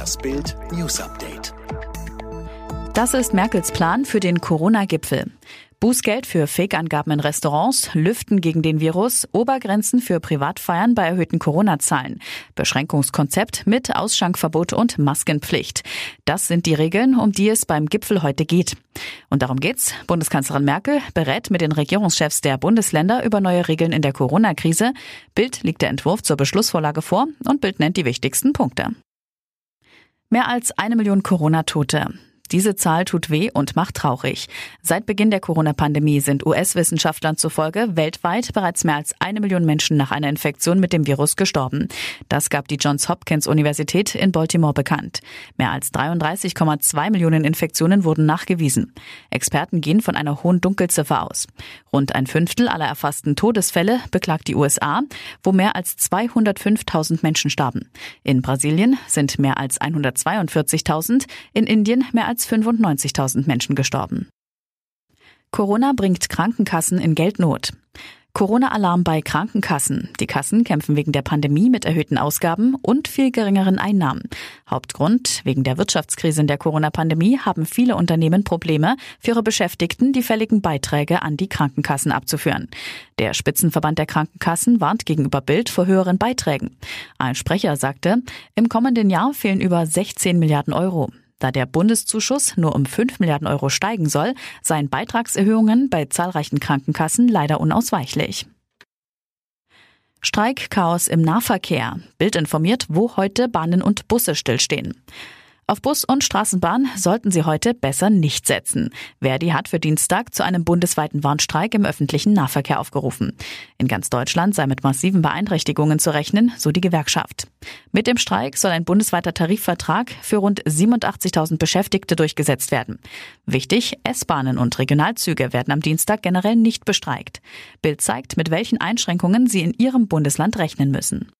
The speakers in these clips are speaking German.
Das Bild News Update. Das ist Merkels Plan für den Corona-Gipfel. Bußgeld für Fake-Angaben in Restaurants, Lüften gegen den Virus, Obergrenzen für Privatfeiern bei erhöhten Corona-Zahlen, Beschränkungskonzept mit Ausschankverbot und Maskenpflicht. Das sind die Regeln, um die es beim Gipfel heute geht. Und darum geht's. Bundeskanzlerin Merkel berät mit den Regierungschefs der Bundesländer über neue Regeln in der Corona-Krise. Bild liegt der Entwurf zur Beschlussvorlage vor und Bild nennt die wichtigsten Punkte. Mehr als eine Million Corona-Tote. Diese Zahl tut weh und macht traurig. Seit Beginn der Corona-Pandemie sind US-Wissenschaftlern zufolge weltweit bereits mehr als eine Million Menschen nach einer Infektion mit dem Virus gestorben. Das gab die Johns Hopkins Universität in Baltimore bekannt. Mehr als 33,2 Millionen Infektionen wurden nachgewiesen. Experten gehen von einer hohen Dunkelziffer aus. Rund ein Fünftel aller erfassten Todesfälle beklagt die USA, wo mehr als 205.000 Menschen starben. In Brasilien sind mehr als 142.000, in Indien mehr als als 95.000 Menschen gestorben. Corona bringt Krankenkassen in Geldnot. Corona-Alarm bei Krankenkassen. Die Kassen kämpfen wegen der Pandemie mit erhöhten Ausgaben und viel geringeren Einnahmen. Hauptgrund, wegen der Wirtschaftskrise in der Corona-Pandemie haben viele Unternehmen Probleme, für ihre Beschäftigten die fälligen Beiträge an die Krankenkassen abzuführen. Der Spitzenverband der Krankenkassen warnt gegenüber Bild vor höheren Beiträgen. Ein Sprecher sagte, im kommenden Jahr fehlen über 16 Milliarden Euro. Da der Bundeszuschuss nur um 5 Milliarden Euro steigen soll, seien Beitragserhöhungen bei zahlreichen Krankenkassen leider unausweichlich. Streikchaos im Nahverkehr. Bild informiert, wo heute Bahnen und Busse stillstehen. Auf Bus und Straßenbahn sollten Sie heute besser nicht setzen. Verdi hat für Dienstag zu einem bundesweiten Warnstreik im öffentlichen Nahverkehr aufgerufen. In ganz Deutschland sei mit massiven Beeinträchtigungen zu rechnen, so die Gewerkschaft. Mit dem Streik soll ein bundesweiter Tarifvertrag für rund 87.000 Beschäftigte durchgesetzt werden. Wichtig, S-Bahnen und Regionalzüge werden am Dienstag generell nicht bestreikt. Bild zeigt, mit welchen Einschränkungen sie in ihrem Bundesland rechnen müssen.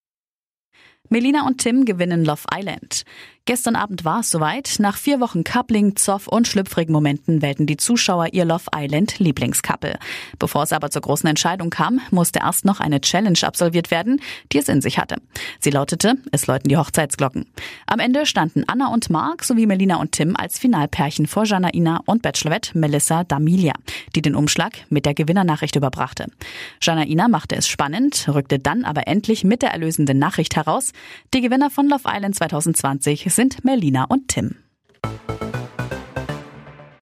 Melina und Tim gewinnen Love Island. Gestern Abend war es soweit. Nach vier Wochen Coupling, Zoff und schlüpfrigen Momenten wählten die Zuschauer ihr Love Island Lieblingscouple. Bevor es aber zur großen Entscheidung kam, musste erst noch eine Challenge absolviert werden, die es in sich hatte. Sie lautete, es läuten die Hochzeitsglocken. Am Ende standen Anna und Mark sowie Melina und Tim als Finalpärchen vor Janaina und Bachelorette Melissa D'Amelia, die den Umschlag mit der Gewinnernachricht überbrachte. Janaina machte es spannend, rückte dann aber endlich mit der erlösenden Nachricht heraus. Die Gewinner von Love Island 2020 sind Melina und Tim.